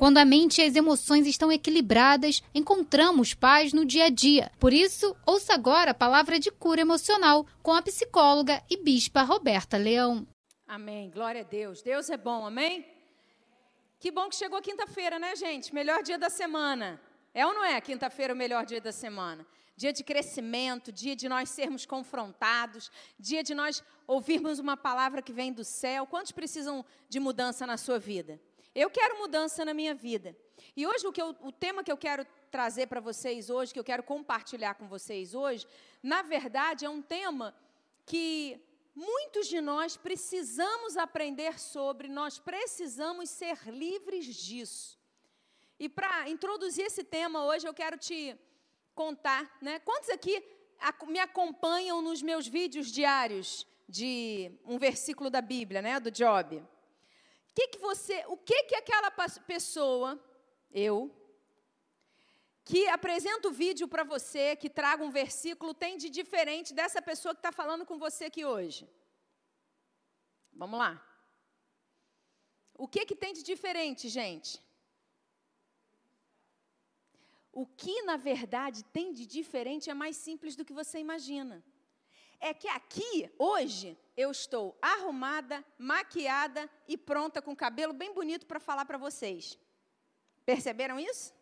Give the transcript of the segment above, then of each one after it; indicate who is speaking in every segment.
Speaker 1: Quando a mente e as emoções estão equilibradas, encontramos paz no dia a dia. Por isso, ouça agora a palavra de cura emocional com a psicóloga e bispa Roberta Leão.
Speaker 2: Amém. Glória a Deus. Deus é bom, amém? Que bom que chegou quinta-feira, né, gente? Melhor dia da semana. É ou não é quinta-feira o melhor dia da semana? Dia de crescimento, dia de nós sermos confrontados, dia de nós ouvirmos uma palavra que vem do céu. Quantos precisam de mudança na sua vida? Eu quero mudança na minha vida. E hoje o, que eu, o tema que eu quero trazer para vocês hoje, que eu quero compartilhar com vocês hoje, na verdade é um tema que muitos de nós precisamos aprender sobre, nós precisamos ser livres disso. E para introduzir esse tema hoje, eu quero te contar, né? Quantos aqui me acompanham nos meus vídeos diários de um versículo da Bíblia, né, do Job? Que, que você, o que que aquela pessoa, eu, que apresenta o vídeo para você, que traga um versículo, tem de diferente dessa pessoa que está falando com você aqui hoje? Vamos lá. O que que tem de diferente, gente? O que, na verdade, tem de diferente é mais simples do que você imagina é que aqui, hoje, eu estou arrumada, maquiada e pronta com cabelo bem bonito para falar para vocês. Perceberam isso?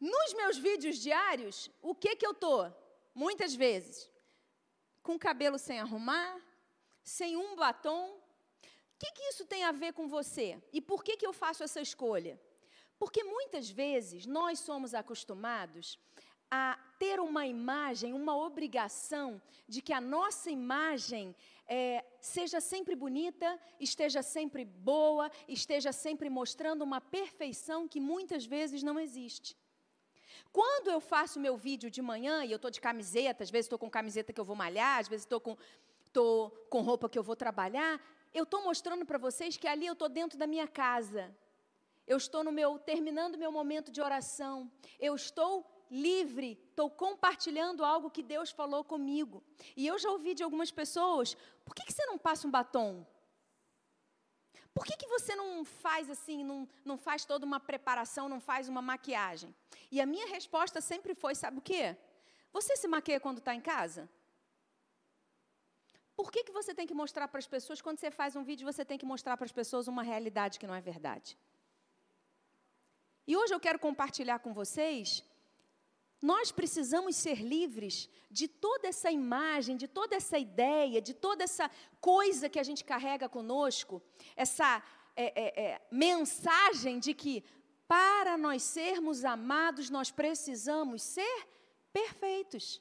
Speaker 2: Nos meus vídeos diários, o que que eu tô? Muitas vezes com cabelo sem arrumar, sem um batom. O que que isso tem a ver com você? E por que que eu faço essa escolha? Porque muitas vezes nós somos acostumados a ter uma imagem, uma obrigação de que a nossa imagem é, seja sempre bonita, esteja sempre boa, esteja sempre mostrando uma perfeição que muitas vezes não existe. Quando eu faço meu vídeo de manhã e eu estou de camiseta, às vezes estou com camiseta que eu vou malhar, às vezes estou com, com roupa que eu vou trabalhar, eu estou mostrando para vocês que ali eu estou dentro da minha casa. Eu estou no meu terminando meu momento de oração. Eu estou livre, estou compartilhando algo que Deus falou comigo. E eu já ouvi de algumas pessoas: por que, que você não passa um batom? Por que, que você não faz assim, não, não faz toda uma preparação, não faz uma maquiagem? E a minha resposta sempre foi: sabe o quê? Você se maquia quando está em casa? Por que, que você tem que mostrar para as pessoas, quando você faz um vídeo, você tem que mostrar para as pessoas uma realidade que não é verdade? E hoje eu quero compartilhar com vocês nós precisamos ser livres de toda essa imagem, de toda essa ideia, de toda essa coisa que a gente carrega conosco, essa é, é, é, mensagem de que para nós sermos amados, nós precisamos ser perfeitos.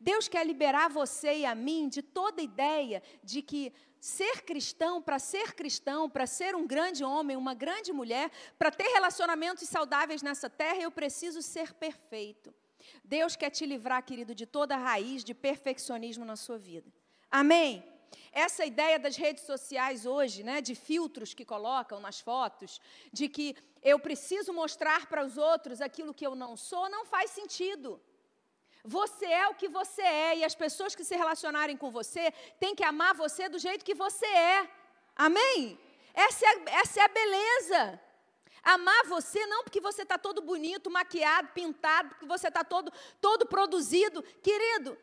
Speaker 2: Deus quer liberar você e a mim de toda ideia de que ser cristão, para ser cristão, para ser um grande homem, uma grande mulher, para ter relacionamentos saudáveis nessa terra, eu preciso ser perfeito. Deus quer te livrar, querido, de toda raiz de perfeccionismo na sua vida. Amém? Essa ideia das redes sociais hoje, né, de filtros que colocam nas fotos, de que eu preciso mostrar para os outros aquilo que eu não sou, não faz sentido. Você é o que você é e as pessoas que se relacionarem com você têm que amar você do jeito que você é. Amém? Essa é, essa é a beleza. Amar você não porque você está todo bonito, maquiado, pintado, porque você está todo, todo produzido. Querido,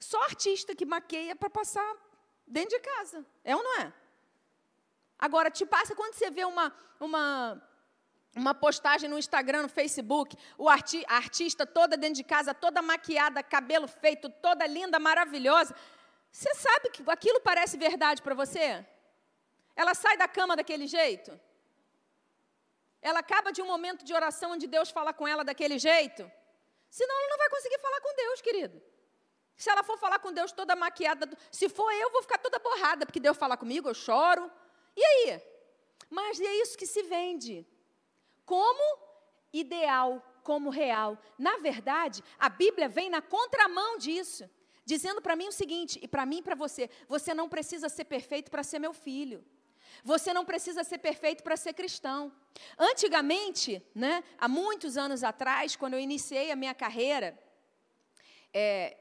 Speaker 2: só artista que maqueia para passar dentro de casa. É ou não é? Agora, te passa quando você vê uma, uma, uma postagem no Instagram, no Facebook, o arti a artista toda dentro de casa, toda maquiada, cabelo feito, toda linda, maravilhosa. Você sabe que aquilo parece verdade para você? Ela sai da cama daquele jeito? Ela acaba de um momento de oração onde Deus fala com ela daquele jeito. Senão ela não vai conseguir falar com Deus, querido. Se ela for falar com Deus toda maquiada, se for eu, vou ficar toda borrada, porque Deus fala comigo, eu choro. E aí? Mas é isso que se vende. Como ideal, como real. Na verdade, a Bíblia vem na contramão disso, dizendo para mim o seguinte, e para mim e para você: você não precisa ser perfeito para ser meu filho. Você não precisa ser perfeito para ser cristão. Antigamente, né, há muitos anos atrás, quando eu iniciei a minha carreira, é,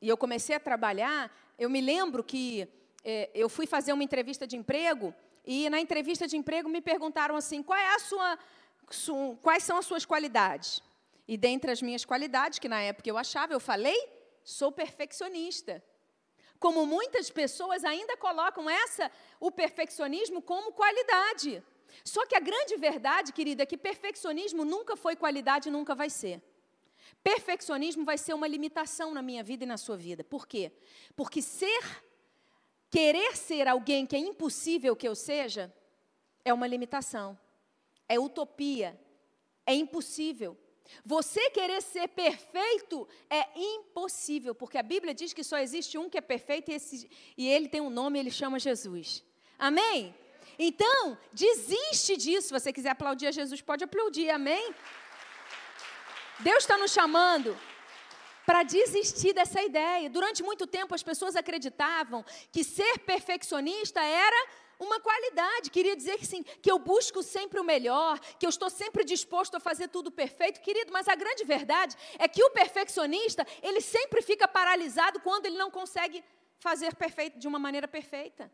Speaker 2: e eu comecei a trabalhar, eu me lembro que é, eu fui fazer uma entrevista de emprego e na entrevista de emprego me perguntaram assim: qual é a sua, su, quais são as suas qualidades? E dentre as minhas qualidades, que na época eu achava, eu falei, sou perfeccionista. Como muitas pessoas ainda colocam essa, o perfeccionismo como qualidade. Só que a grande verdade, querida, é que perfeccionismo nunca foi qualidade e nunca vai ser. Perfeccionismo vai ser uma limitação na minha vida e na sua vida. Por quê? Porque ser, querer ser alguém que é impossível que eu seja, é uma limitação, é utopia, é impossível. Você querer ser perfeito é impossível, porque a Bíblia diz que só existe um que é perfeito e, esse, e ele tem um nome, ele chama Jesus. Amém? Então, desiste disso. Se você quiser aplaudir a Jesus, pode aplaudir. Amém? Deus está nos chamando para desistir dessa ideia. Durante muito tempo, as pessoas acreditavam que ser perfeccionista era uma qualidade. Queria dizer que sim, que eu busco sempre o melhor, que eu estou sempre disposto a fazer tudo perfeito, querido. Mas a grande verdade é que o perfeccionista ele sempre fica paralisado quando ele não consegue fazer perfeito de uma maneira perfeita.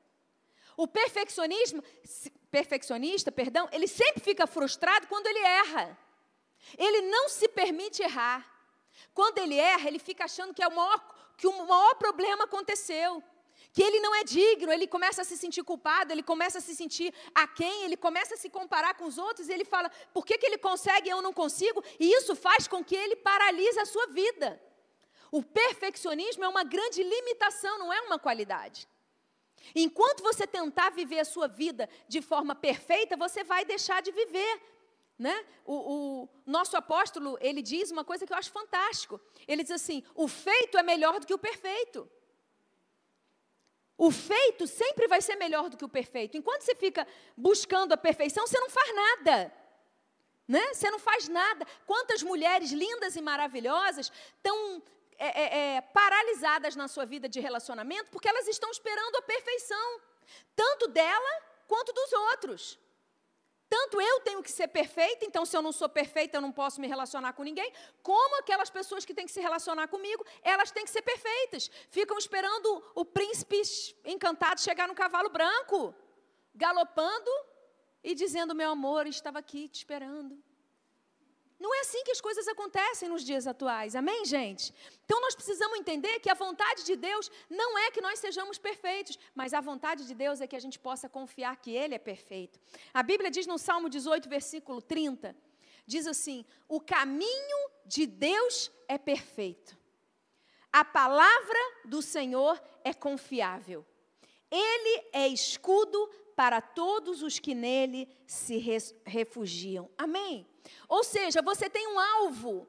Speaker 2: O perfeccionismo, perfeccionista, perdão, ele sempre fica frustrado quando ele erra. Ele não se permite errar. Quando ele erra, ele fica achando que, é o maior, que o maior problema aconteceu. Que ele não é digno, ele começa a se sentir culpado, ele começa a se sentir aquém, ele começa a se comparar com os outros e ele fala: por que, que ele consegue e eu não consigo? E isso faz com que ele paralise a sua vida. O perfeccionismo é uma grande limitação, não é uma qualidade. Enquanto você tentar viver a sua vida de forma perfeita, você vai deixar de viver né? O, o, nosso apóstolo, ele diz uma coisa que eu acho fantástico. Ele diz assim: o feito é melhor do que o perfeito. O feito sempre vai ser melhor do que o perfeito. Enquanto você fica buscando a perfeição, você não faz nada. Né? Você não faz nada. Quantas mulheres lindas e maravilhosas estão é, é, é, paralisadas na sua vida de relacionamento porque elas estão esperando a perfeição, tanto dela quanto dos outros. Tanto eu tenho que ser perfeita, então se eu não sou perfeita, eu não posso me relacionar com ninguém, como aquelas pessoas que têm que se relacionar comigo, elas têm que ser perfeitas. Ficam esperando o príncipe encantado chegar no cavalo branco, galopando e dizendo: Meu amor, estava aqui te esperando. Não é assim que as coisas acontecem nos dias atuais, amém, gente? Então nós precisamos entender que a vontade de Deus não é que nós sejamos perfeitos, mas a vontade de Deus é que a gente possa confiar que Ele é perfeito. A Bíblia diz no Salmo 18, versículo 30, diz assim: O caminho de Deus é perfeito, a palavra do Senhor é confiável, Ele é escudo para todos os que nele se refugiam. Amém? Ou seja, você tem um alvo. O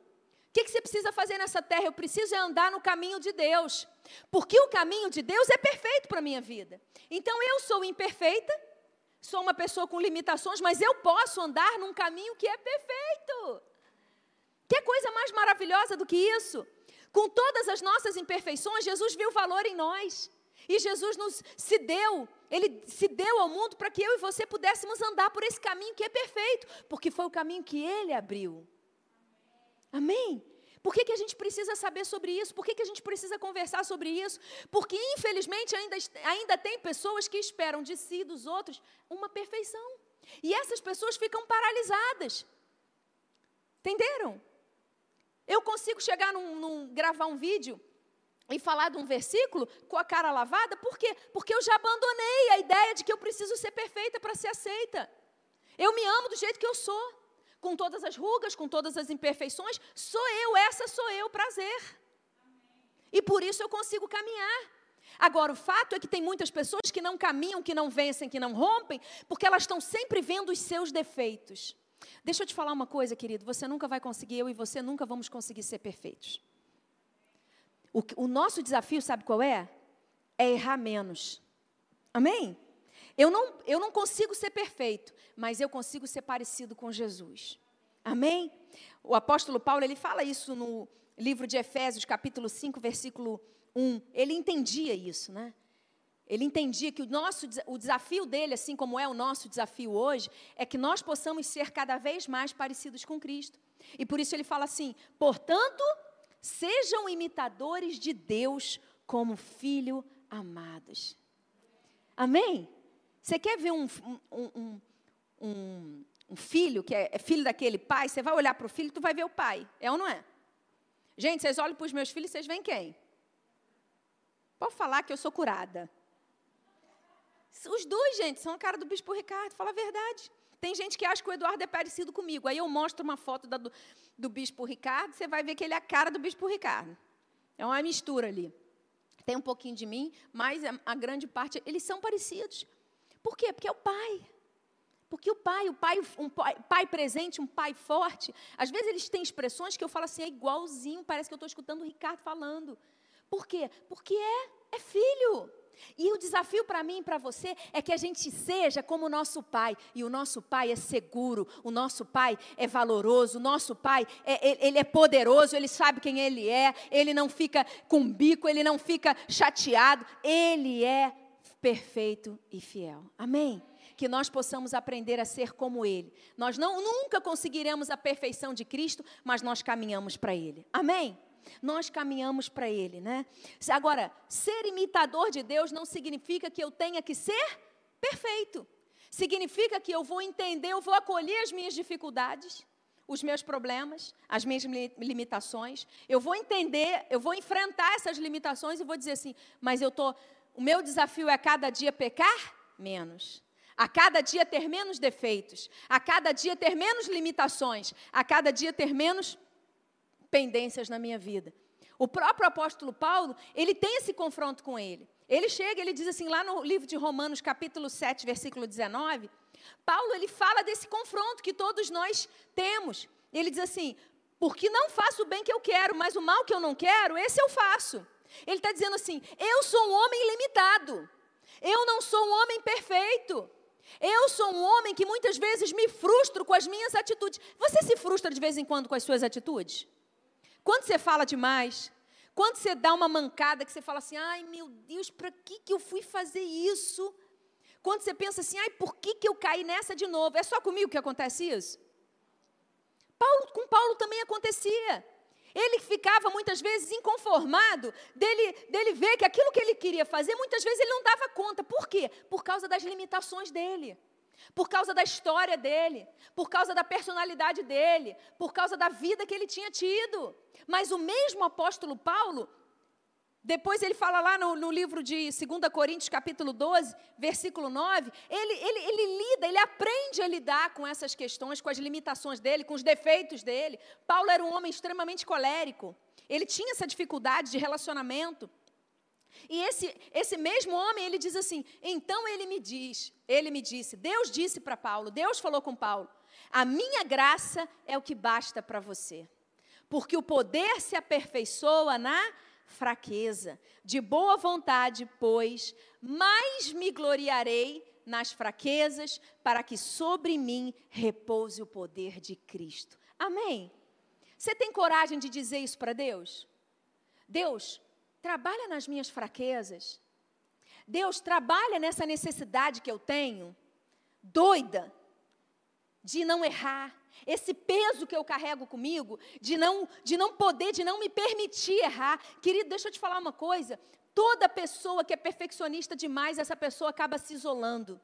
Speaker 2: que, você precisa fazer nessa terra? Eu preciso é andar no caminho de Deus. Porque o caminho de Deus é perfeito para a minha vida. Então eu sou imperfeita, sou uma pessoa com limitações, mas eu posso andar num caminho que é perfeito. Que coisa mais maravilhosa do que isso? Com todas as nossas imperfeições, Jesus viu valor em nós. E Jesus nos se deu, ele se deu ao mundo para que eu e você pudéssemos andar por esse caminho que é perfeito, porque foi o caminho que ele abriu. Amém? Por que, que a gente precisa saber sobre isso? Por que, que a gente precisa conversar sobre isso? Porque, infelizmente, ainda, ainda tem pessoas que esperam de si e dos outros uma perfeição. E essas pessoas ficam paralisadas. Entenderam? Eu consigo chegar num, num gravar um vídeo e falar de um versículo com a cara lavada, por quê? Porque eu já abandonei a ideia de que eu preciso ser perfeita para ser aceita. Eu me amo do jeito que eu sou, com todas as rugas, com todas as imperfeições, sou eu, essa sou eu, prazer. E por isso eu consigo caminhar. Agora, o fato é que tem muitas pessoas que não caminham, que não vencem, que não rompem, porque elas estão sempre vendo os seus defeitos. Deixa eu te falar uma coisa, querido: você nunca vai conseguir, eu e você nunca vamos conseguir ser perfeitos. O, o nosso desafio, sabe qual é? É errar menos. Amém? Eu não, eu não consigo ser perfeito, mas eu consigo ser parecido com Jesus. Amém? O apóstolo Paulo, ele fala isso no livro de Efésios, capítulo 5, versículo 1. Ele entendia isso, né? Ele entendia que o nosso o desafio dele, assim como é o nosso desafio hoje, é que nós possamos ser cada vez mais parecidos com Cristo. E por isso ele fala assim: "Portanto, Sejam imitadores de Deus como filho amados. Amém? Você quer ver um, um, um, um filho que é, é filho daquele pai? Você vai olhar para o filho, tu vai ver o pai. É ou não é? Gente, vocês olham para os meus filhos, vocês veem quem? Pode falar que eu sou curada. Os dois, gente, são a cara do Bispo Ricardo, fala a verdade. Tem gente que acha que o Eduardo é parecido comigo. Aí eu mostro uma foto da, do, do Bispo Ricardo, você vai ver que ele é a cara do Bispo Ricardo. É uma mistura ali. Tem um pouquinho de mim, mas a, a grande parte, eles são parecidos. Por quê? Porque é o pai. Porque o pai, o pai, um pai, pai, presente, um pai forte, às vezes eles têm expressões que eu falo assim, é igualzinho, parece que eu estou escutando o Ricardo falando. Por quê? Porque é, é filho. E o desafio para mim e para você é que a gente seja como o nosso pai. E o nosso pai é seguro, o nosso pai é valoroso, o nosso pai é, ele é poderoso, ele sabe quem ele é, ele não fica com bico, ele não fica chateado, ele é perfeito e fiel. Amém? Que nós possamos aprender a ser como Ele. Nós não, nunca conseguiremos a perfeição de Cristo, mas nós caminhamos para Ele. Amém? Nós caminhamos para Ele, né? Agora, ser imitador de Deus não significa que eu tenha que ser perfeito. Significa que eu vou entender, eu vou acolher as minhas dificuldades, os meus problemas, as minhas limitações. Eu vou entender, eu vou enfrentar essas limitações e vou dizer assim: mas eu tô, o meu desafio é cada dia pecar menos. A cada dia ter menos defeitos, a cada dia ter menos limitações, a cada dia ter menos pendências na minha vida. O próprio apóstolo Paulo, ele tem esse confronto com ele. Ele chega, ele diz assim, lá no livro de Romanos, capítulo 7, versículo 19, Paulo, ele fala desse confronto que todos nós temos. Ele diz assim, porque não faço o bem que eu quero, mas o mal que eu não quero, esse eu faço. Ele está dizendo assim, eu sou um homem limitado. Eu não sou um homem perfeito. Eu sou um homem que muitas vezes me frustro com as minhas atitudes. Você se frustra de vez em quando com as suas atitudes? Quando você fala demais, quando você dá uma mancada que você fala assim, ai meu Deus, para que, que eu fui fazer isso? Quando você pensa assim, ai, por que, que eu caí nessa de novo? É só comigo que acontece isso? Paulo, com Paulo também acontecia. Ele ficava muitas vezes inconformado dele, dele ver que aquilo que ele queria fazer, muitas vezes ele não dava conta. Por quê? Por causa das limitações dele por causa da história dele, por causa da personalidade dele, por causa da vida que ele tinha tido. Mas o mesmo apóstolo Paulo, depois ele fala lá no, no livro de 2 Coríntios, capítulo 12, versículo 9, ele, ele, ele lida, ele aprende a lidar com essas questões, com as limitações dele, com os defeitos dele. Paulo era um homem extremamente colérico, ele tinha essa dificuldade de relacionamento. E esse, esse mesmo homem, ele diz assim: então ele me diz, ele me disse, Deus disse para Paulo, Deus falou com Paulo: a minha graça é o que basta para você, porque o poder se aperfeiçoa na fraqueza. De boa vontade, pois, mais me gloriarei nas fraquezas, para que sobre mim repouse o poder de Cristo. Amém? Você tem coragem de dizer isso para Deus? Deus, trabalha nas minhas fraquezas. Deus, trabalha nessa necessidade que eu tenho, doida, de não errar. Esse peso que eu carrego comigo, de não, de não poder, de não me permitir errar. Querido, deixa eu te falar uma coisa. Toda pessoa que é perfeccionista demais, essa pessoa acaba se isolando.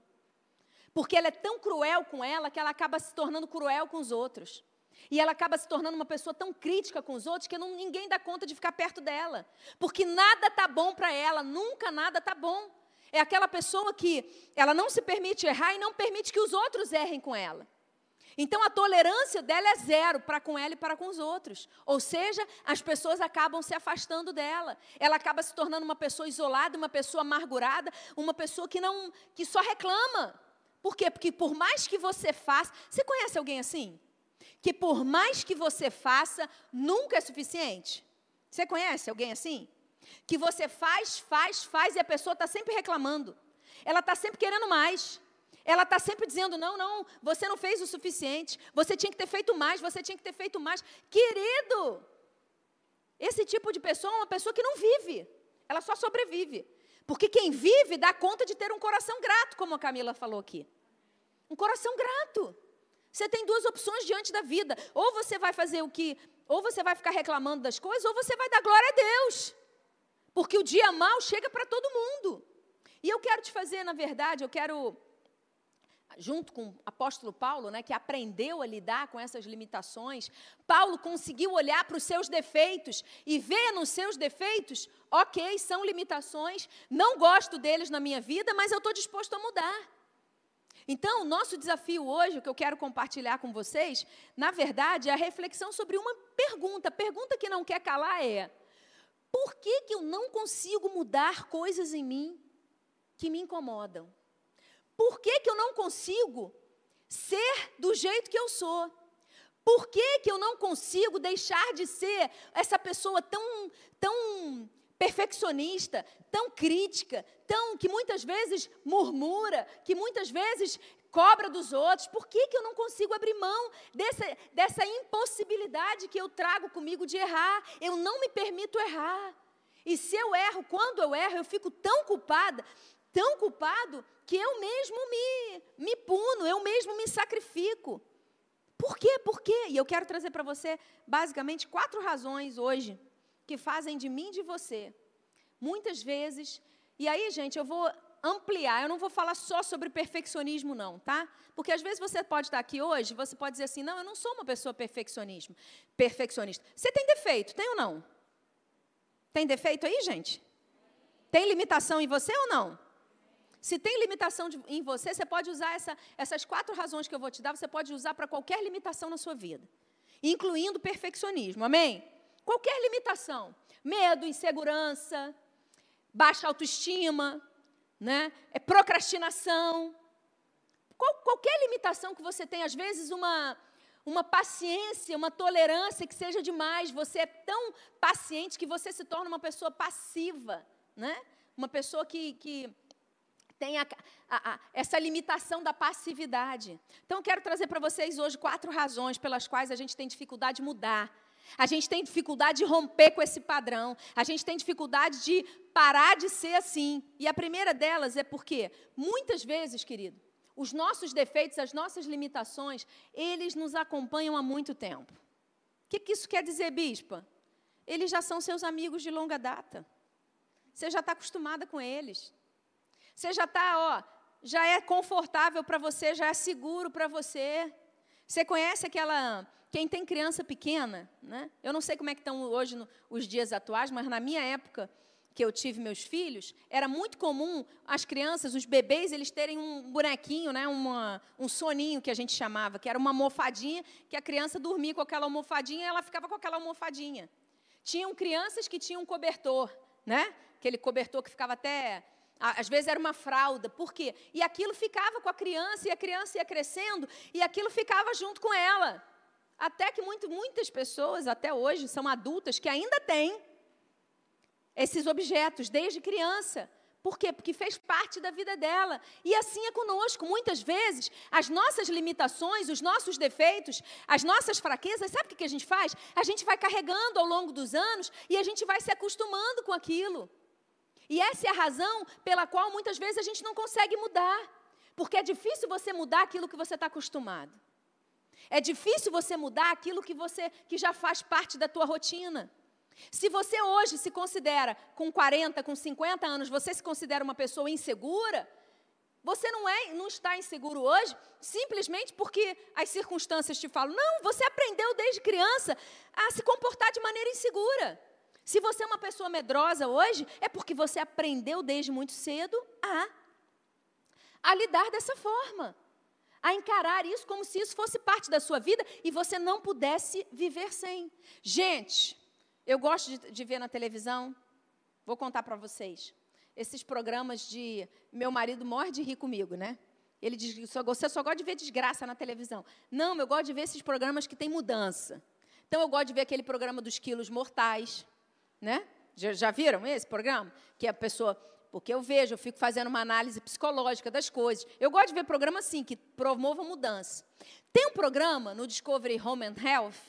Speaker 2: Porque ela é tão cruel com ela que ela acaba se tornando cruel com os outros. E ela acaba se tornando uma pessoa tão crítica com os outros que não, ninguém dá conta de ficar perto dela. Porque nada tá bom para ela, nunca nada tá bom. É aquela pessoa que ela não se permite errar e não permite que os outros errem com ela. Então a tolerância dela é zero para com ela e para com os outros. Ou seja, as pessoas acabam se afastando dela. Ela acaba se tornando uma pessoa isolada, uma pessoa amargurada, uma pessoa que não que só reclama. Por quê? Porque por mais que você faça, você conhece alguém assim? Que por mais que você faça, nunca é suficiente. Você conhece alguém assim? Que você faz, faz, faz e a pessoa está sempre reclamando. Ela está sempre querendo mais. Ela está sempre dizendo: não, não, você não fez o suficiente. Você tinha que ter feito mais, você tinha que ter feito mais. Querido, esse tipo de pessoa é uma pessoa que não vive. Ela só sobrevive. Porque quem vive dá conta de ter um coração grato, como a Camila falou aqui. Um coração grato. Você tem duas opções diante da vida. Ou você vai fazer o que. Ou você vai ficar reclamando das coisas, ou você vai dar glória a Deus. Porque o dia mal chega para todo mundo. E eu quero te fazer, na verdade, eu quero junto com o apóstolo Paulo, né, que aprendeu a lidar com essas limitações, Paulo conseguiu olhar para os seus defeitos e ver nos seus defeitos, ok, são limitações, não gosto deles na minha vida, mas eu estou disposto a mudar. Então, o nosso desafio hoje, o que eu quero compartilhar com vocês, na verdade, é a reflexão sobre uma pergunta. Pergunta que não quer calar é: por que, que eu não consigo mudar coisas em mim que me incomodam? Por que, que eu não consigo ser do jeito que eu sou? Por que, que eu não consigo deixar de ser essa pessoa tão, tão perfeccionista, tão crítica, tão que muitas vezes murmura, que muitas vezes cobra dos outros? Por que, que eu não consigo abrir mão dessa, dessa impossibilidade que eu trago comigo de errar? Eu não me permito errar. E se eu erro, quando eu erro, eu fico tão culpada, tão culpado, que eu mesmo me, me puno, eu mesmo me sacrifico. Por quê? Por quê? E eu quero trazer para você, basicamente, quatro razões hoje que fazem de mim e de você. Muitas vezes, e aí, gente, eu vou ampliar, eu não vou falar só sobre perfeccionismo, não, tá? Porque às vezes você pode estar aqui hoje, você pode dizer assim, não, eu não sou uma pessoa perfeccionismo, perfeccionista. Você tem defeito, tem ou não? Tem defeito aí, gente? Tem limitação em você ou não? Se tem limitação de, em você, você pode usar essa, essas quatro razões que eu vou te dar, você pode usar para qualquer limitação na sua vida, incluindo perfeccionismo, amém? Qualquer limitação, medo, insegurança, baixa autoestima, né? é procrastinação, qual, qualquer limitação que você tem, às vezes uma, uma paciência, uma tolerância que seja demais, você é tão paciente que você se torna uma pessoa passiva, né? uma pessoa que, que tem a, a, a, essa limitação da passividade. Então, quero trazer para vocês hoje quatro razões pelas quais a gente tem dificuldade de mudar. A gente tem dificuldade de romper com esse padrão. A gente tem dificuldade de parar de ser assim. E a primeira delas é porque, muitas vezes, querido, os nossos defeitos, as nossas limitações, eles nos acompanham há muito tempo. O que, que isso quer dizer, bispa? Eles já são seus amigos de longa data. Você já está acostumada com eles. Você já está, ó, já é confortável para você, já é seguro para você. Você conhece aquela. Quem tem criança pequena, né? Eu não sei como é que estão hoje no, os dias atuais, mas na minha época, que eu tive meus filhos, era muito comum as crianças, os bebês, eles terem um bonequinho, né, uma, um soninho que a gente chamava, que era uma almofadinha, que a criança dormia com aquela almofadinha e ela ficava com aquela almofadinha. Tinham crianças que tinham um cobertor, né? Aquele cobertor que ficava até às vezes era uma fralda, por quê? E aquilo ficava com a criança, e a criança ia crescendo, e aquilo ficava junto com ela. Até que muito, muitas pessoas, até hoje, são adultas que ainda têm esses objetos, desde criança. Por quê? Porque fez parte da vida dela. E assim é conosco. Muitas vezes, as nossas limitações, os nossos defeitos, as nossas fraquezas, sabe o que a gente faz? A gente vai carregando ao longo dos anos e a gente vai se acostumando com aquilo. E essa é a razão pela qual muitas vezes a gente não consegue mudar. Porque é difícil você mudar aquilo que você está acostumado. É difícil você mudar aquilo que você que já faz parte da tua rotina. Se você hoje se considera com 40, com 50 anos, você se considera uma pessoa insegura, você não é, não está inseguro hoje simplesmente porque as circunstâncias te falam. Não, você aprendeu desde criança a se comportar de maneira insegura. Se você é uma pessoa medrosa hoje, é porque você aprendeu desde muito cedo a, a lidar dessa forma. A encarar isso como se isso fosse parte da sua vida e você não pudesse viver sem. Gente, eu gosto de, de ver na televisão, vou contar para vocês, esses programas de. Meu marido morre de rir comigo, né? Ele diz: você só gosta de ver desgraça na televisão. Não, eu gosto de ver esses programas que têm mudança. Então, eu gosto de ver aquele programa dos quilos mortais né? Já, já viram esse programa? Que a pessoa porque eu vejo, eu fico fazendo uma análise psicológica das coisas. Eu gosto de ver programa assim, que promova mudança. Tem um programa no Discovery Home and Health,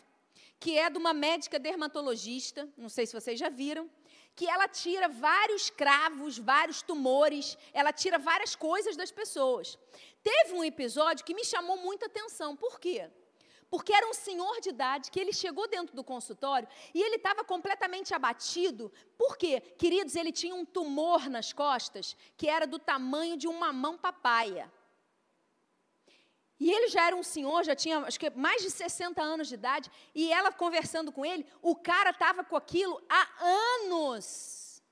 Speaker 2: que é de uma médica dermatologista, não sei se vocês já viram, que ela tira vários cravos, vários tumores, ela tira várias coisas das pessoas. Teve um episódio que me chamou muita atenção. Por quê? Porque era um senhor de idade que ele chegou dentro do consultório e ele estava completamente abatido. Por quê? Queridos, ele tinha um tumor nas costas que era do tamanho de uma mão papaya. E ele já era um senhor, já tinha acho que mais de 60 anos de idade, e ela conversando com ele, o cara estava com aquilo há anos.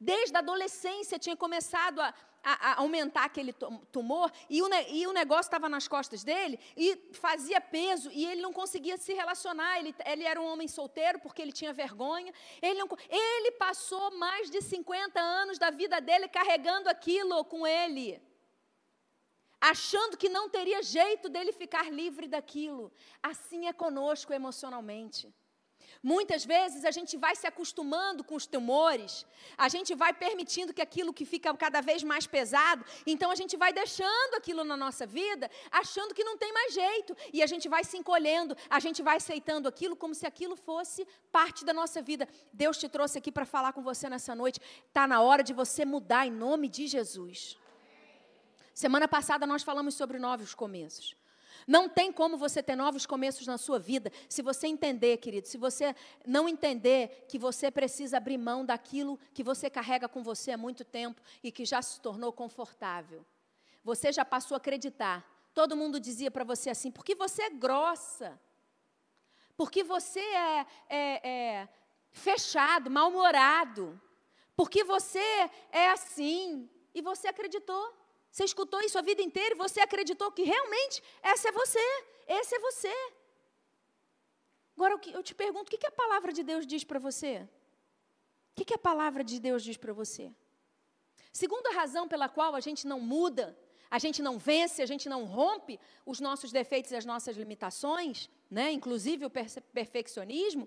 Speaker 2: Desde a adolescência tinha começado a, a, a aumentar aquele tumor, e o, e o negócio estava nas costas dele, e fazia peso, e ele não conseguia se relacionar. Ele, ele era um homem solteiro porque ele tinha vergonha. Ele, não, ele passou mais de 50 anos da vida dele carregando aquilo com ele achando que não teria jeito dele ficar livre daquilo. Assim é conosco emocionalmente. Muitas vezes a gente vai se acostumando com os temores, a gente vai permitindo que aquilo que fica cada vez mais pesado, então a gente vai deixando aquilo na nossa vida, achando que não tem mais jeito, e a gente vai se encolhendo, a gente vai aceitando aquilo como se aquilo fosse parte da nossa vida. Deus te trouxe aqui para falar com você nessa noite, está na hora de você mudar em nome de Jesus. Semana passada nós falamos sobre novos começos. Não tem como você ter novos começos na sua vida se você entender, querido, se você não entender que você precisa abrir mão daquilo que você carrega com você há muito tempo e que já se tornou confortável. Você já passou a acreditar. Todo mundo dizia para você assim, porque você é grossa, porque você é, é, é fechado, mal-humorado, porque você é assim, e você acreditou. Você escutou isso a vida inteira e você acreditou que realmente essa é você, esse é você. Agora eu te pergunto, o que a palavra de Deus diz para você? O que a palavra de Deus diz para você? Segunda razão pela qual a gente não muda, a gente não vence, a gente não rompe os nossos defeitos e as nossas limitações, né? inclusive o perfeccionismo,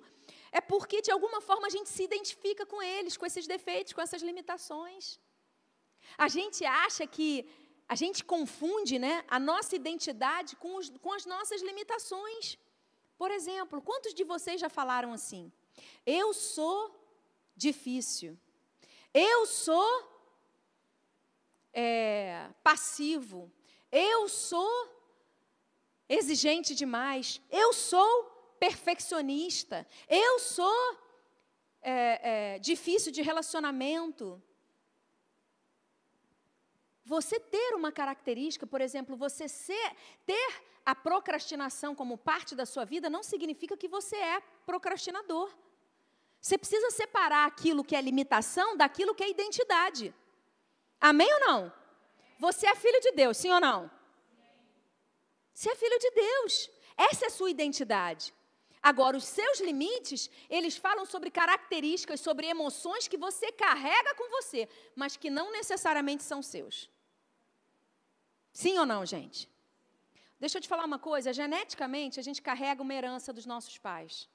Speaker 2: é porque de alguma forma a gente se identifica com eles, com esses defeitos, com essas limitações. A gente acha que a gente confunde né, a nossa identidade com, os, com as nossas limitações. Por exemplo, quantos de vocês já falaram assim? Eu sou difícil. Eu sou é, passivo. Eu sou exigente demais. Eu sou perfeccionista. Eu sou é, é, difícil de relacionamento. Você ter uma característica, por exemplo, você ser, ter a procrastinação como parte da sua vida, não significa que você é procrastinador. Você precisa separar aquilo que é limitação daquilo que é identidade. Amém ou não? Você é filho de Deus, sim ou não? Você é filho de Deus. Essa é a sua identidade. Agora, os seus limites, eles falam sobre características, sobre emoções que você carrega com você, mas que não necessariamente são seus. Sim ou não, gente? Deixa eu te falar uma coisa: geneticamente, a gente carrega uma herança dos nossos pais.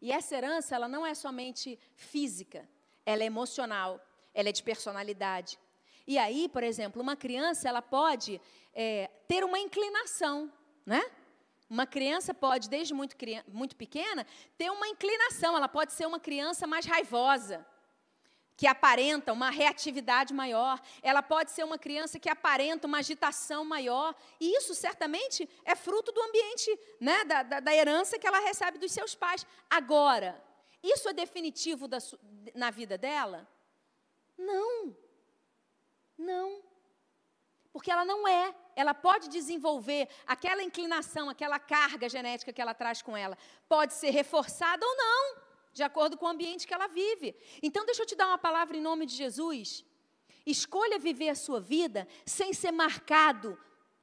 Speaker 2: E essa herança, ela não é somente física, ela é emocional, ela é de personalidade. E aí, por exemplo, uma criança, ela pode é, ter uma inclinação, né? Uma criança pode, desde muito, muito pequena, ter uma inclinação, ela pode ser uma criança mais raivosa que aparenta uma reatividade maior, ela pode ser uma criança que aparenta uma agitação maior, e isso certamente é fruto do ambiente, né, da, da, da herança que ela recebe dos seus pais. Agora, isso é definitivo da, na vida dela? Não. Não. Porque ela não é. Ela pode desenvolver aquela inclinação, aquela carga genética que ela traz com ela. Pode ser reforçada ou não de acordo com o ambiente que ela vive. Então, deixa eu te dar uma palavra em nome de Jesus. Escolha viver a sua vida sem ser marcado,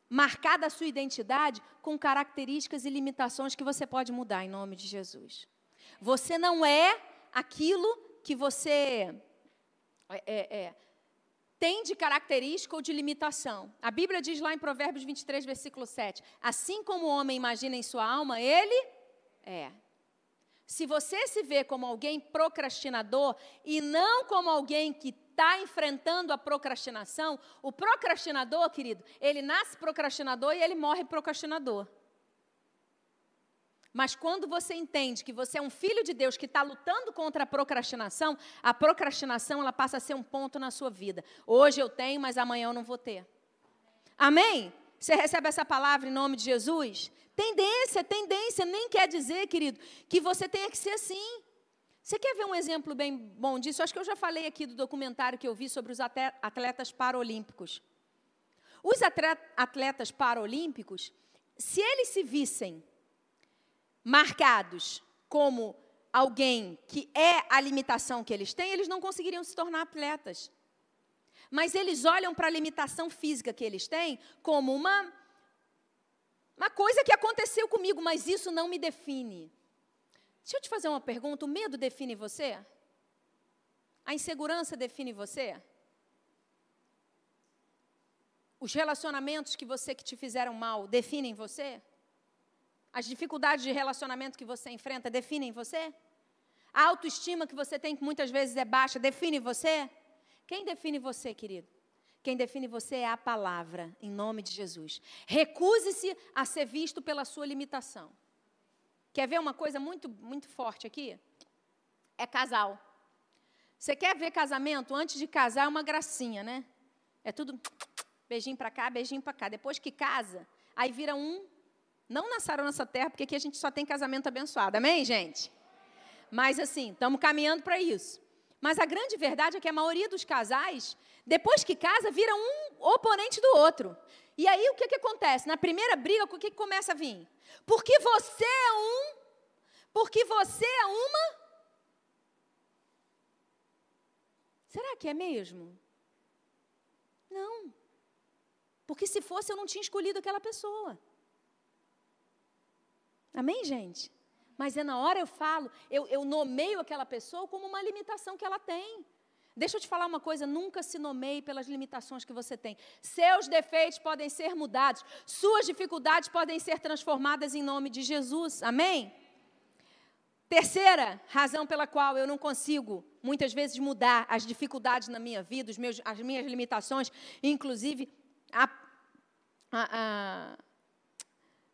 Speaker 2: marcada a sua identidade com características e limitações que você pode mudar em nome de Jesus. Você não é aquilo que você é, é, é, tem de característica ou de limitação. A Bíblia diz lá em Provérbios 23, versículo 7: Assim como o homem imagina em sua alma, ele é. Se você se vê como alguém procrastinador e não como alguém que está enfrentando a procrastinação, o procrastinador, querido, ele nasce procrastinador e ele morre procrastinador. Mas quando você entende que você é um filho de Deus que está lutando contra a procrastinação, a procrastinação ela passa a ser um ponto na sua vida. Hoje eu tenho, mas amanhã eu não vou ter. Amém? Você recebe essa palavra em nome de Jesus? Tendência, tendência nem quer dizer, querido, que você tenha que ser assim. Você quer ver um exemplo bem bom disso? acho que eu já falei aqui do documentário que eu vi sobre os atletas paralímpicos. Os atletas paralímpicos, se eles se vissem marcados como alguém que é a limitação que eles têm, eles não conseguiriam se tornar atletas. Mas eles olham para a limitação física que eles têm como uma, uma coisa que aconteceu comigo, mas isso não me define. Deixa eu te fazer uma pergunta: o medo define você? A insegurança define você? Os relacionamentos que você que te fizeram mal definem você? As dificuldades de relacionamento que você enfrenta definem você? A autoestima que você tem, que muitas vezes é baixa, define você? Quem define você, querido? Quem define você é a palavra, em nome de Jesus. Recuse-se a ser visto pela sua limitação. Quer ver uma coisa muito, muito forte aqui? É casal. Você quer ver casamento? Antes de casar é uma gracinha, né? É tudo beijinho para cá, beijinho para cá. Depois que casa, aí vira um. Não nasceram nessa terra, porque aqui a gente só tem casamento abençoado. Amém, gente? Mas assim, estamos caminhando para isso. Mas a grande verdade é que a maioria dos casais, depois que casa, vira um oponente do outro. E aí o que, que acontece? Na primeira briga, o que, que começa a vir? Porque você é um, porque você é uma. Será que é mesmo? Não. Porque se fosse, eu não tinha escolhido aquela pessoa. Amém, gente? Mas é na hora eu falo, eu, eu nomeio aquela pessoa como uma limitação que ela tem. Deixa eu te falar uma coisa: nunca se nomeie pelas limitações que você tem. Seus defeitos podem ser mudados, suas dificuldades podem ser transformadas em nome de Jesus. Amém? Terceira razão pela qual eu não consigo, muitas vezes, mudar as dificuldades na minha vida, meus, as minhas limitações, inclusive a, a, a,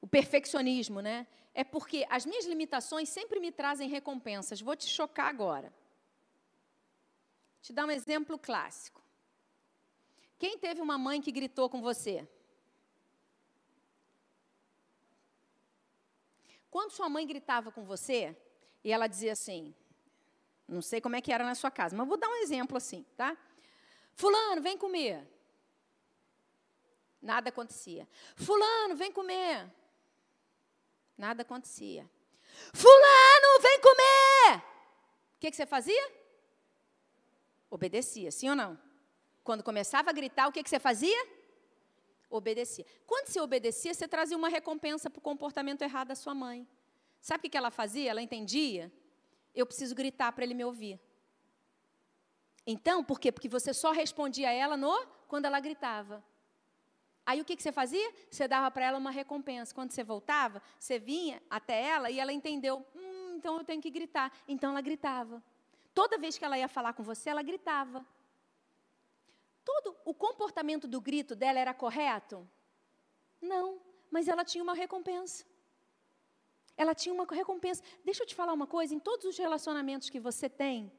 Speaker 2: o perfeccionismo, né? É porque as minhas limitações sempre me trazem recompensas. Vou te chocar agora. Te dar um exemplo clássico. Quem teve uma mãe que gritou com você? Quando sua mãe gritava com você, e ela dizia assim, não sei como é que era na sua casa, mas vou dar um exemplo assim, tá? Fulano, vem comer. Nada acontecia. Fulano, vem comer. Nada acontecia. Fulano, vem comer! O que, que você fazia? Obedecia, sim ou não? Quando começava a gritar, o que, que você fazia? Obedecia. Quando você obedecia, você trazia uma recompensa para o comportamento errado da sua mãe. Sabe o que, que ela fazia? Ela entendia? Eu preciso gritar para ele me ouvir. Então, por quê? Porque você só respondia a ela no quando ela gritava. Aí o que, que você fazia? Você dava para ela uma recompensa. Quando você voltava, você vinha até ela e ela entendeu. Hum, então eu tenho que gritar. Então ela gritava. Toda vez que ela ia falar com você, ela gritava. Todo o comportamento do grito dela era correto? Não, mas ela tinha uma recompensa. Ela tinha uma recompensa. Deixa eu te falar uma coisa: em todos os relacionamentos que você tem,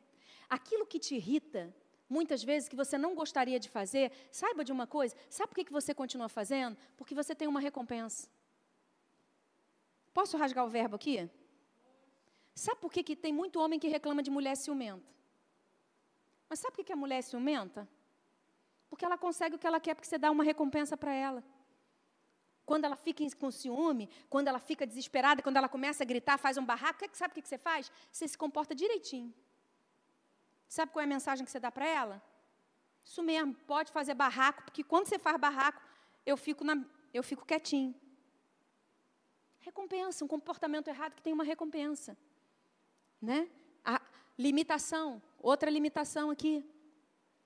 Speaker 2: aquilo que te irrita, muitas vezes que você não gostaria de fazer, saiba de uma coisa: sabe por que você continua fazendo? Porque você tem uma recompensa. Posso rasgar o verbo aqui? Sabe por que, que tem muito homem que reclama de mulher ciumenta? Mas sabe por que, que a mulher é ciumenta? Porque ela consegue o que ela quer, porque você dá uma recompensa para ela. Quando ela fica com ciúme, quando ela fica desesperada, quando ela começa a gritar, faz um barraco, sabe o que você faz? Você se comporta direitinho. Sabe qual é a mensagem que você dá para ela? Isso mesmo, pode fazer barraco, porque quando você faz barraco, eu fico, na, eu fico quietinho. Recompensa, um comportamento errado que tem uma recompensa. Né? A limitação, outra limitação aqui.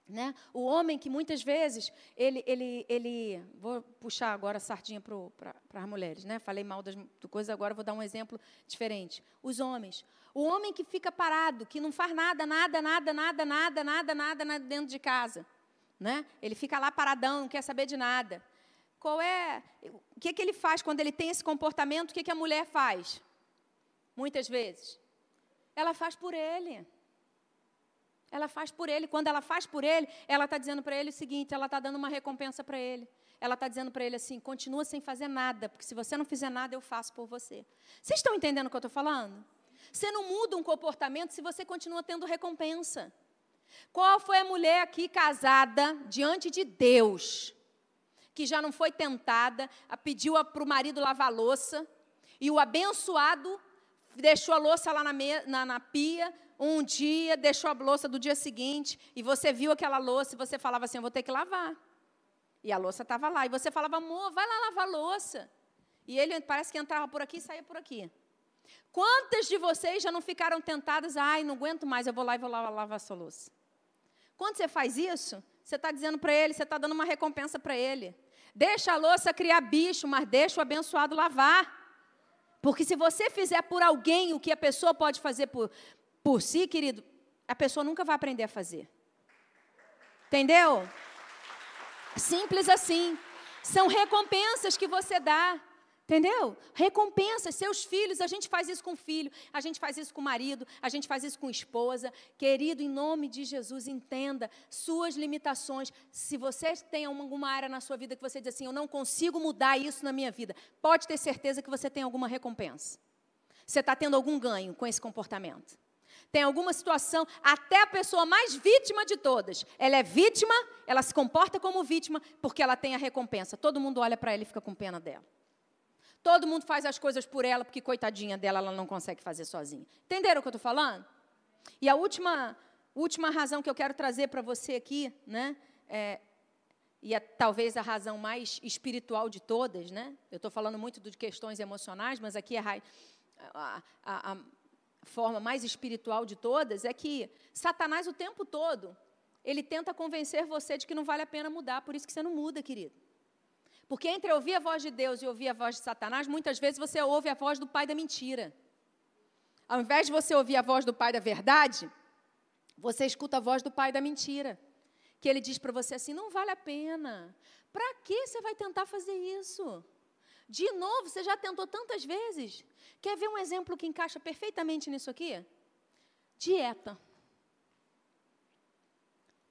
Speaker 2: Né? O homem que muitas vezes, ele, ele, ele vou puxar agora a sardinha para as mulheres, né? falei mal das coisas, agora vou dar um exemplo diferente. Os homens. O homem que fica parado, que não faz nada, nada, nada, nada, nada, nada, nada, nada dentro de casa. Né? Ele fica lá paradão, não quer saber de nada. Qual é. O que, que ele faz quando ele tem esse comportamento? O que, que a mulher faz? Muitas vezes. Ela faz por ele. Ela faz por ele. Quando ela faz por ele, ela está dizendo para ele o seguinte: ela está dando uma recompensa para ele. Ela está dizendo para ele assim: continua sem fazer nada, porque se você não fizer nada, eu faço por você. Vocês estão entendendo o que eu estou falando? Você não muda um comportamento se você continua tendo recompensa. Qual foi a mulher aqui casada diante de Deus que já não foi tentada, pediu para o marido lavar a louça, e o abençoado deixou a louça lá na, me, na, na pia, um dia, deixou a louça do dia seguinte, e você viu aquela louça e você falava assim: Eu vou ter que lavar. E a louça estava lá. E você falava, amor, vai lá lavar a louça. E ele parece que entrava por aqui e saía por aqui. Quantas de vocês já não ficaram tentadas? Ai, não aguento mais, eu vou lá e vou lá lavar a sua louça. Quando você faz isso, você está dizendo para ele, você está dando uma recompensa para ele. Deixa a louça criar bicho, mas deixa o abençoado lavar. Porque se você fizer por alguém o que a pessoa pode fazer por, por si, querido, a pessoa nunca vai aprender a fazer. Entendeu? Simples assim. São recompensas que você dá. Entendeu? Recompensas, seus filhos, a gente faz isso com o filho, a gente faz isso com o marido, a gente faz isso com a esposa. Querido, em nome de Jesus, entenda suas limitações. Se você tem alguma área na sua vida que você diz assim, eu não consigo mudar isso na minha vida, pode ter certeza que você tem alguma recompensa. Você está tendo algum ganho com esse comportamento. Tem alguma situação, até a pessoa mais vítima de todas, ela é vítima, ela se comporta como vítima, porque ela tem a recompensa. Todo mundo olha para ela e fica com pena dela. Todo mundo faz as coisas por ela, porque coitadinha dela, ela não consegue fazer sozinha. Entenderam o que eu estou falando? E a última, última razão que eu quero trazer para você aqui, né? É, e é talvez a razão mais espiritual de todas, né? Eu estou falando muito de questões emocionais, mas aqui a, a, a, a forma mais espiritual de todas é que Satanás o tempo todo ele tenta convencer você de que não vale a pena mudar, por isso que você não muda, querido. Porque entre ouvir a voz de Deus e ouvir a voz de Satanás, muitas vezes você ouve a voz do pai da mentira. Ao invés de você ouvir a voz do pai da verdade, você escuta a voz do pai da mentira. Que ele diz para você assim: não vale a pena. Para que você vai tentar fazer isso? De novo, você já tentou tantas vezes. Quer ver um exemplo que encaixa perfeitamente nisso aqui? Dieta.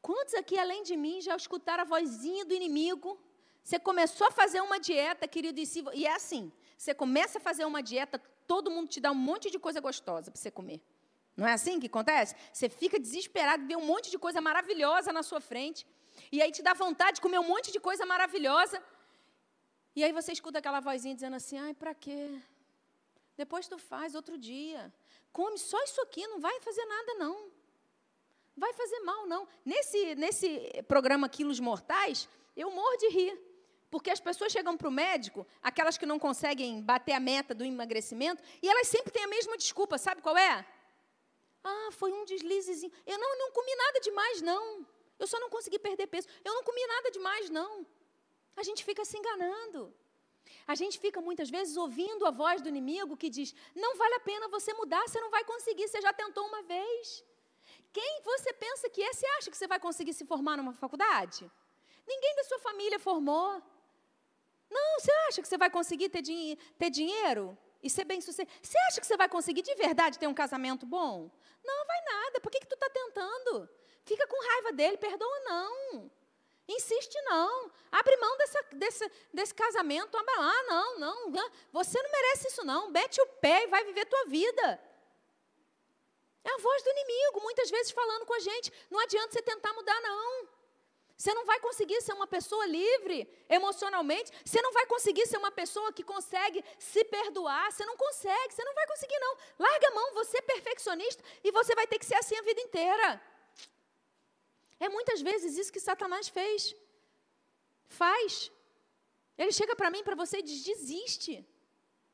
Speaker 2: Quantos aqui, além de mim, já escutaram a vozinha do inimigo você começou a fazer uma dieta, querido, e é assim: você começa a fazer uma dieta, todo mundo te dá um monte de coisa gostosa para você comer. Não é assim que acontece? Você fica desesperado, vê um monte de coisa maravilhosa na sua frente, e aí te dá vontade de comer um monte de coisa maravilhosa. E aí você escuta aquela vozinha dizendo assim: ai, para quê? Depois tu faz outro dia. Come só isso aqui, não vai fazer nada, não. Vai fazer mal, não. Nesse, nesse programa Quilos Mortais, eu morro de rir. Porque as pessoas chegam para o médico, aquelas que não conseguem bater a meta do emagrecimento, e elas sempre têm a mesma desculpa, sabe qual é? Ah, foi um deslizezinho. Eu não, não comi nada demais, não. Eu só não consegui perder peso. Eu não comi nada demais, não. A gente fica se enganando. A gente fica muitas vezes ouvindo a voz do inimigo que diz: não vale a pena você mudar, você não vai conseguir, você já tentou uma vez. Quem você pensa que é? Você acha que você vai conseguir se formar numa faculdade? Ninguém da sua família formou. Não, você acha que você vai conseguir ter, din ter dinheiro e ser bem sucedido? Você acha que você vai conseguir de verdade ter um casamento bom? Não, vai nada. Por que, que tu está tentando? Fica com raiva dele, perdoa não. Insiste não. Abre mão dessa, desse, desse casamento. Ah, não, não. Você não merece isso não. Mete o pé e vai viver tua vida. É a voz do inimigo, muitas vezes falando com a gente. Não adianta você tentar mudar, não. Você não vai conseguir ser uma pessoa livre emocionalmente. Você não vai conseguir ser uma pessoa que consegue se perdoar. Você não consegue, você não vai conseguir, não. Larga a mão, você é perfeccionista e você vai ter que ser assim a vida inteira. É muitas vezes isso que Satanás fez. Faz. Ele chega para mim, para você e diz: desiste.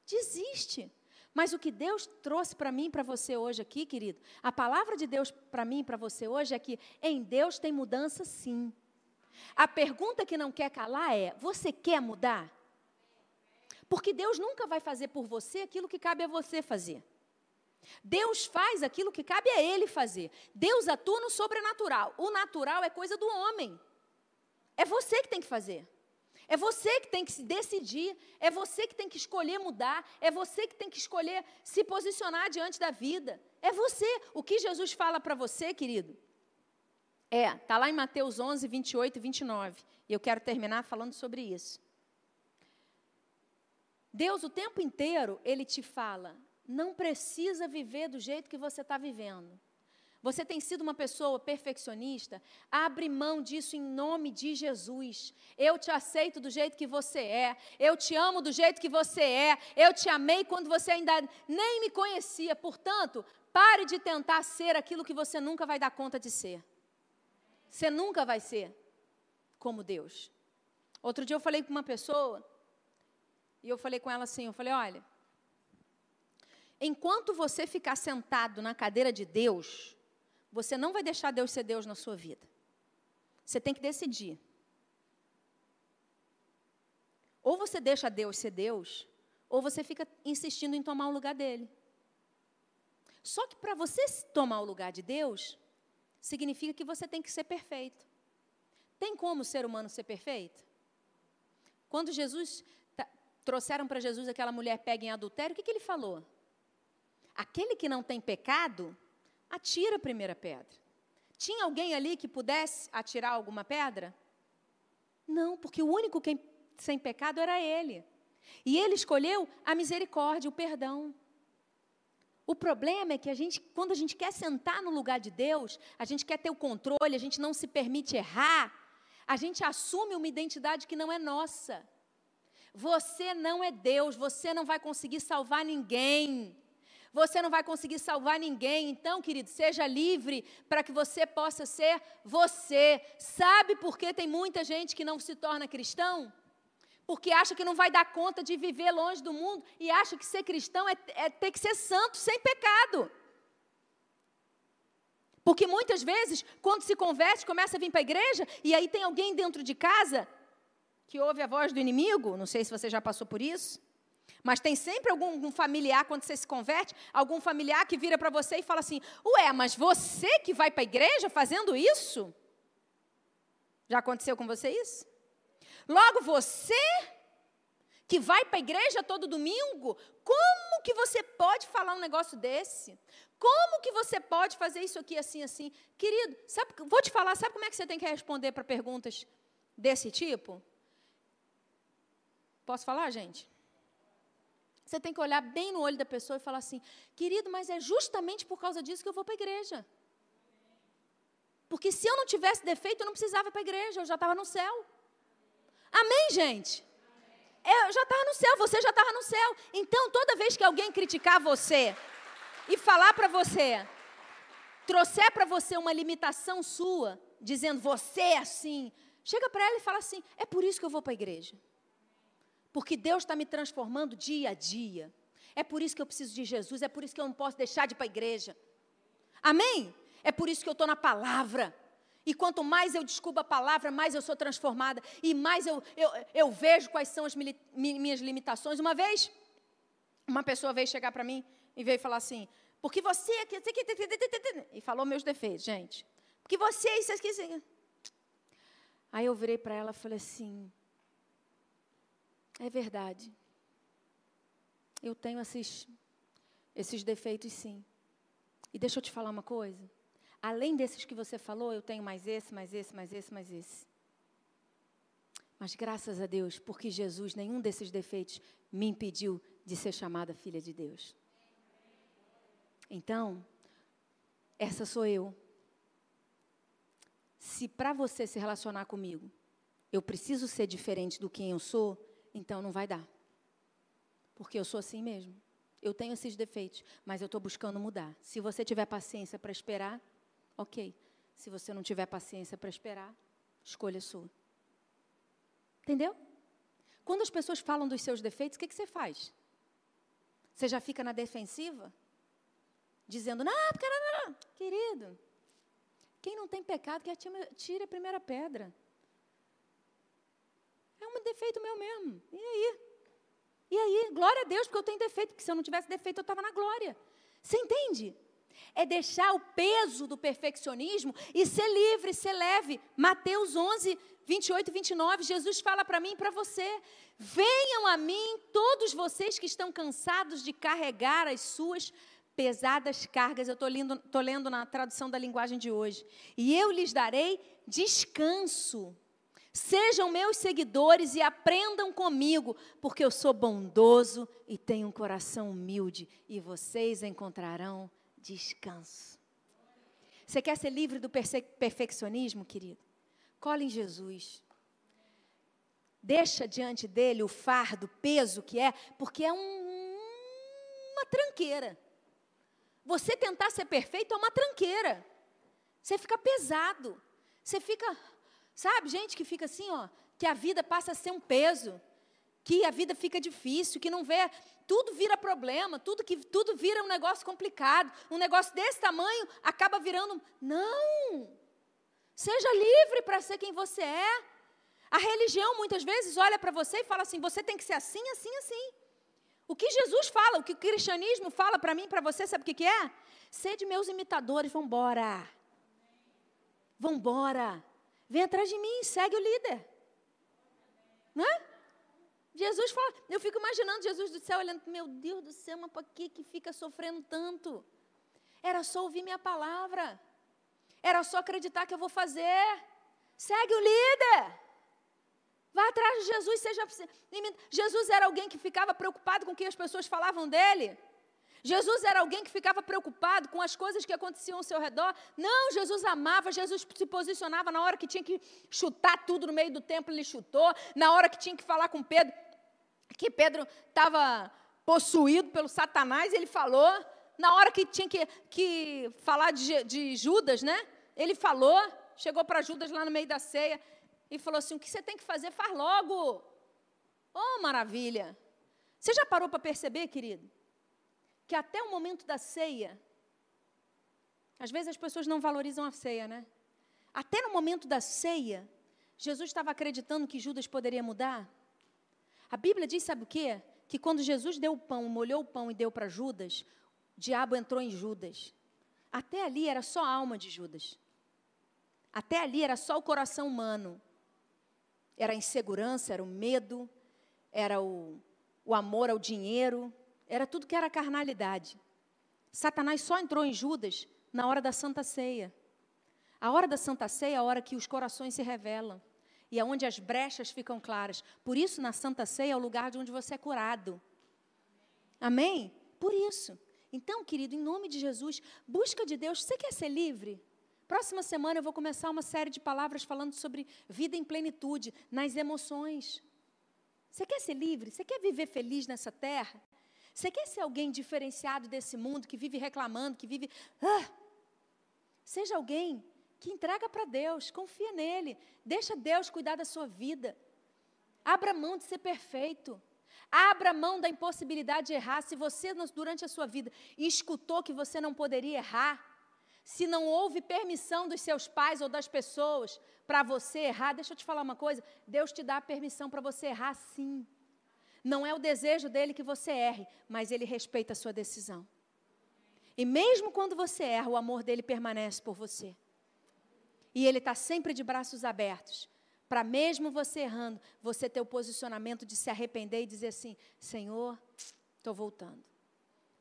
Speaker 2: Desiste. Mas o que Deus trouxe para mim, para você hoje aqui, querido, a palavra de Deus para mim, para você hoje é que em Deus tem mudança sim. A pergunta que não quer calar é: você quer mudar? Porque Deus nunca vai fazer por você aquilo que cabe a você fazer. Deus faz aquilo que cabe a Ele fazer. Deus atua no sobrenatural. O natural é coisa do homem. É você que tem que fazer. É você que tem que se decidir. É você que tem que escolher mudar. É você que tem que escolher se posicionar diante da vida. É você. O que Jesus fala para você, querido, é, está lá em Mateus 11, 28 e 29. E eu quero terminar falando sobre isso. Deus, o tempo inteiro, Ele te fala: não precisa viver do jeito que você está vivendo. você tem sido uma pessoa perfeccionista, abre mão disso em nome de Jesus. Eu te aceito do jeito que você é, eu te amo do jeito que você é, eu te amei quando você ainda nem me conhecia. Portanto, pare de tentar ser aquilo que você nunca vai dar conta de ser. Você nunca vai ser como Deus. Outro dia eu falei com uma pessoa, e eu falei com ela assim: eu falei, olha, enquanto você ficar sentado na cadeira de Deus, você não vai deixar Deus ser Deus na sua vida. Você tem que decidir. Ou você deixa Deus ser Deus, ou você fica insistindo em tomar o lugar dele. Só que para você tomar o lugar de Deus, significa que você tem que ser perfeito. Tem como o ser humano ser perfeito? Quando Jesus trouxeram para Jesus aquela mulher pega em adultério, o que, que ele falou? Aquele que não tem pecado, atira a primeira pedra. Tinha alguém ali que pudesse atirar alguma pedra? Não, porque o único que, sem pecado era ele. E ele escolheu a misericórdia, o perdão. O problema é que a gente, quando a gente quer sentar no lugar de Deus, a gente quer ter o controle, a gente não se permite errar, a gente assume uma identidade que não é nossa. Você não é Deus, você não vai conseguir salvar ninguém você não vai conseguir salvar ninguém. Então, querido, seja livre para que você possa ser você. Sabe por que tem muita gente que não se torna cristão? Porque acha que não vai dar conta de viver longe do mundo e acha que ser cristão é, é ter que ser santo, sem pecado. Porque muitas vezes, quando se converte, começa a vir para a igreja, e aí tem alguém dentro de casa que ouve a voz do inimigo, não sei se você já passou por isso, mas tem sempre algum familiar, quando você se converte, algum familiar que vira para você e fala assim: Ué, mas você que vai para a igreja fazendo isso? Já aconteceu com você isso? Logo, você que vai para a igreja todo domingo, como que você pode falar um negócio desse? Como que você pode fazer isso aqui assim, assim? Querido, sabe, vou te falar, sabe como é que você tem que responder para perguntas desse tipo? Posso falar, gente? Você tem que olhar bem no olho da pessoa e falar assim: querido, mas é justamente por causa disso que eu vou para a igreja. Porque se eu não tivesse defeito, eu não precisava ir para a igreja, eu já estava no céu. Amém, gente? Eu já estava no céu, você já estava no céu. Então, toda vez que alguém criticar você e falar para você, trouxer para você uma limitação sua, dizendo você é assim, chega para ela e fala assim: é por isso que eu vou para a igreja. Porque Deus está me transformando dia a dia. É por isso que eu preciso de Jesus, é por isso que eu não posso deixar de ir para a igreja. Amém? É por isso que eu estou na palavra. E quanto mais eu descubro a palavra, mais eu sou transformada. E mais eu, eu, eu vejo quais são as minhas limitações. Uma vez, uma pessoa veio chegar para mim e veio falar assim: porque você. E falou meus defeitos, gente. Porque você, isso aqui. Aí eu virei para ela e falei assim: é verdade. Eu tenho esses, esses defeitos, sim. E deixa eu te falar uma coisa. Além desses que você falou, eu tenho mais esse, mais esse, mais esse, mais esse. Mas graças a Deus, porque Jesus, nenhum desses defeitos me impediu de ser chamada filha de Deus. Então, essa sou eu. Se para você se relacionar comigo, eu preciso ser diferente do quem eu sou, então não vai dar. Porque eu sou assim mesmo. Eu tenho esses defeitos, mas eu estou buscando mudar. Se você tiver paciência para esperar, ok. Se você não tiver paciência para esperar, escolha sua. Entendeu? Quando as pessoas falam dos seus defeitos, o que, que você faz? Você já fica na defensiva? Dizendo, não, porque não, não. Querido, quem não tem pecado, que atire a primeira pedra. É um defeito meu mesmo. E aí? E aí? Glória a Deus, porque eu tenho defeito, porque se eu não tivesse defeito, eu estava na glória. Você entende? É deixar o peso do perfeccionismo e ser livre, ser leve. Mateus 11, 28 e 29, Jesus fala para mim e para você: Venham a mim todos vocês que estão cansados de carregar as suas pesadas cargas. Eu estou lendo, lendo na tradução da linguagem de hoje. E eu lhes darei descanso. Sejam meus seguidores e aprendam comigo, porque eu sou bondoso e tenho um coração humilde, e vocês encontrarão descanso. Você quer ser livre do perfeccionismo, querido? Cole em Jesus. Deixa diante dele o fardo, o peso que é, porque é um, uma tranqueira. Você tentar ser perfeito é uma tranqueira. Você fica pesado. Você fica, sabe, gente que fica assim, ó, que a vida passa a ser um peso, que a vida fica difícil, que não vê, tudo vira problema, tudo que tudo vira um negócio complicado. Um negócio desse tamanho acaba virando, não. Seja livre para ser quem você é. A religião muitas vezes olha para você e fala assim: você tem que ser assim, assim, assim. O que Jesus fala, o que o cristianismo fala para mim, para você, sabe o que, que é? Sede meus imitadores. Vão embora. Vem atrás de mim, segue o líder. Não é? Jesus fala, eu fico imaginando Jesus do céu olhando, meu Deus do céu, mas para que que fica sofrendo tanto? Era só ouvir minha palavra. Era só acreditar que eu vou fazer. Segue o líder. Vá atrás de Jesus, seja. Jesus era alguém que ficava preocupado com o que as pessoas falavam dele. Jesus era alguém que ficava preocupado com as coisas que aconteciam ao seu redor. Não, Jesus amava, Jesus se posicionava na hora que tinha que chutar tudo no meio do templo, ele chutou. Na hora que tinha que falar com Pedro, que Pedro estava possuído pelo Satanás, ele falou. Na hora que tinha que, que falar de, de Judas, né? Ele falou, chegou para Judas lá no meio da ceia e falou assim: o que você tem que fazer, faz logo. Oh, maravilha! Você já parou para perceber, querido, que até o momento da ceia, às vezes as pessoas não valorizam a ceia, né? Até no momento da ceia, Jesus estava acreditando que Judas poderia mudar? A Bíblia diz, sabe o quê? Que quando Jesus deu o pão, molhou o pão e deu para Judas, o diabo entrou em Judas. Até ali era só a alma de Judas. Até ali era só o coração humano. Era a insegurança, era o medo, era o, o amor ao dinheiro, era tudo que era carnalidade. Satanás só entrou em Judas na hora da Santa Ceia. A hora da Santa Ceia é a hora que os corações se revelam e é onde as brechas ficam claras. Por isso, na Santa Ceia é o lugar de onde você é curado. Amém? Por isso. Então, querido, em nome de Jesus, busca de Deus. Você quer ser livre? Próxima semana eu vou começar uma série de palavras falando sobre vida em plenitude, nas emoções. Você quer ser livre? Você quer viver feliz nessa terra? Você quer ser alguém diferenciado desse mundo, que vive reclamando, que vive. Ah! Seja alguém que entrega para Deus, confia nele, deixa Deus cuidar da sua vida. Abra mão de ser perfeito. Abra mão da impossibilidade de errar. Se você, durante a sua vida, escutou que você não poderia errar, se não houve permissão dos seus pais ou das pessoas para você errar, deixa eu te falar uma coisa: Deus te dá a permissão para você errar sim. Não é o desejo dele que você erre, mas ele respeita a sua decisão. E mesmo quando você erra, o amor dele permanece por você. E ele está sempre de braços abertos, para mesmo você errando, você ter o posicionamento de se arrepender e dizer assim: Senhor, estou voltando.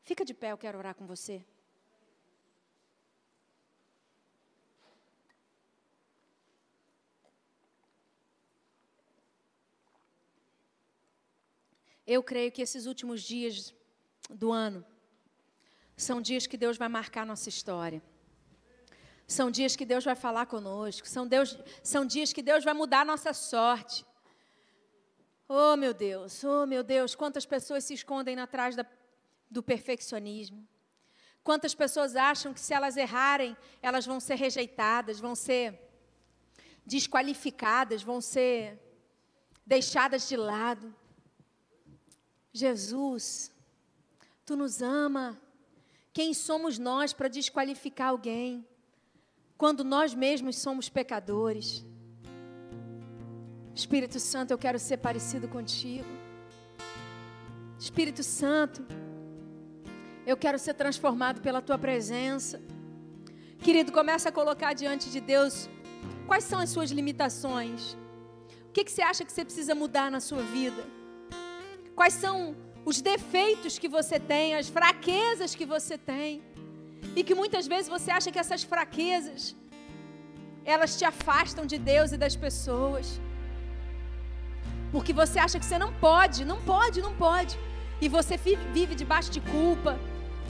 Speaker 2: Fica de pé, eu quero orar com você. Eu creio que esses últimos dias do ano são dias que Deus vai marcar nossa história. São dias que Deus vai falar conosco. São, Deus, são dias que Deus vai mudar nossa sorte. Oh, meu Deus, oh, meu Deus, quantas pessoas se escondem atrás da, do perfeccionismo. Quantas pessoas acham que se elas errarem, elas vão ser rejeitadas, vão ser desqualificadas, vão ser deixadas de lado. Jesus, tu nos ama. Quem somos nós para desqualificar alguém? Quando nós mesmos somos pecadores. Espírito Santo, eu quero ser parecido contigo. Espírito Santo, eu quero ser transformado pela tua presença. Querido, começa a colocar diante de Deus quais são as suas limitações. O que, que você acha que você precisa mudar na sua vida? Quais são os defeitos que você tem, as fraquezas que você tem? E que muitas vezes você acha que essas fraquezas elas te afastam de Deus e das pessoas. Porque você acha que você não pode, não pode, não pode. E você vive debaixo de culpa.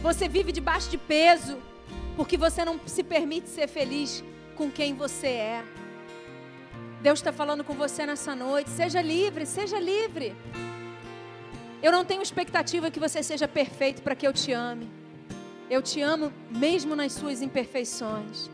Speaker 2: Você vive debaixo de peso. porque você não se permite ser feliz com quem você é. Deus está falando com você nessa noite. Seja livre, seja livre. Eu não tenho expectativa que você seja perfeito para que eu te ame. Eu te amo mesmo nas suas imperfeições.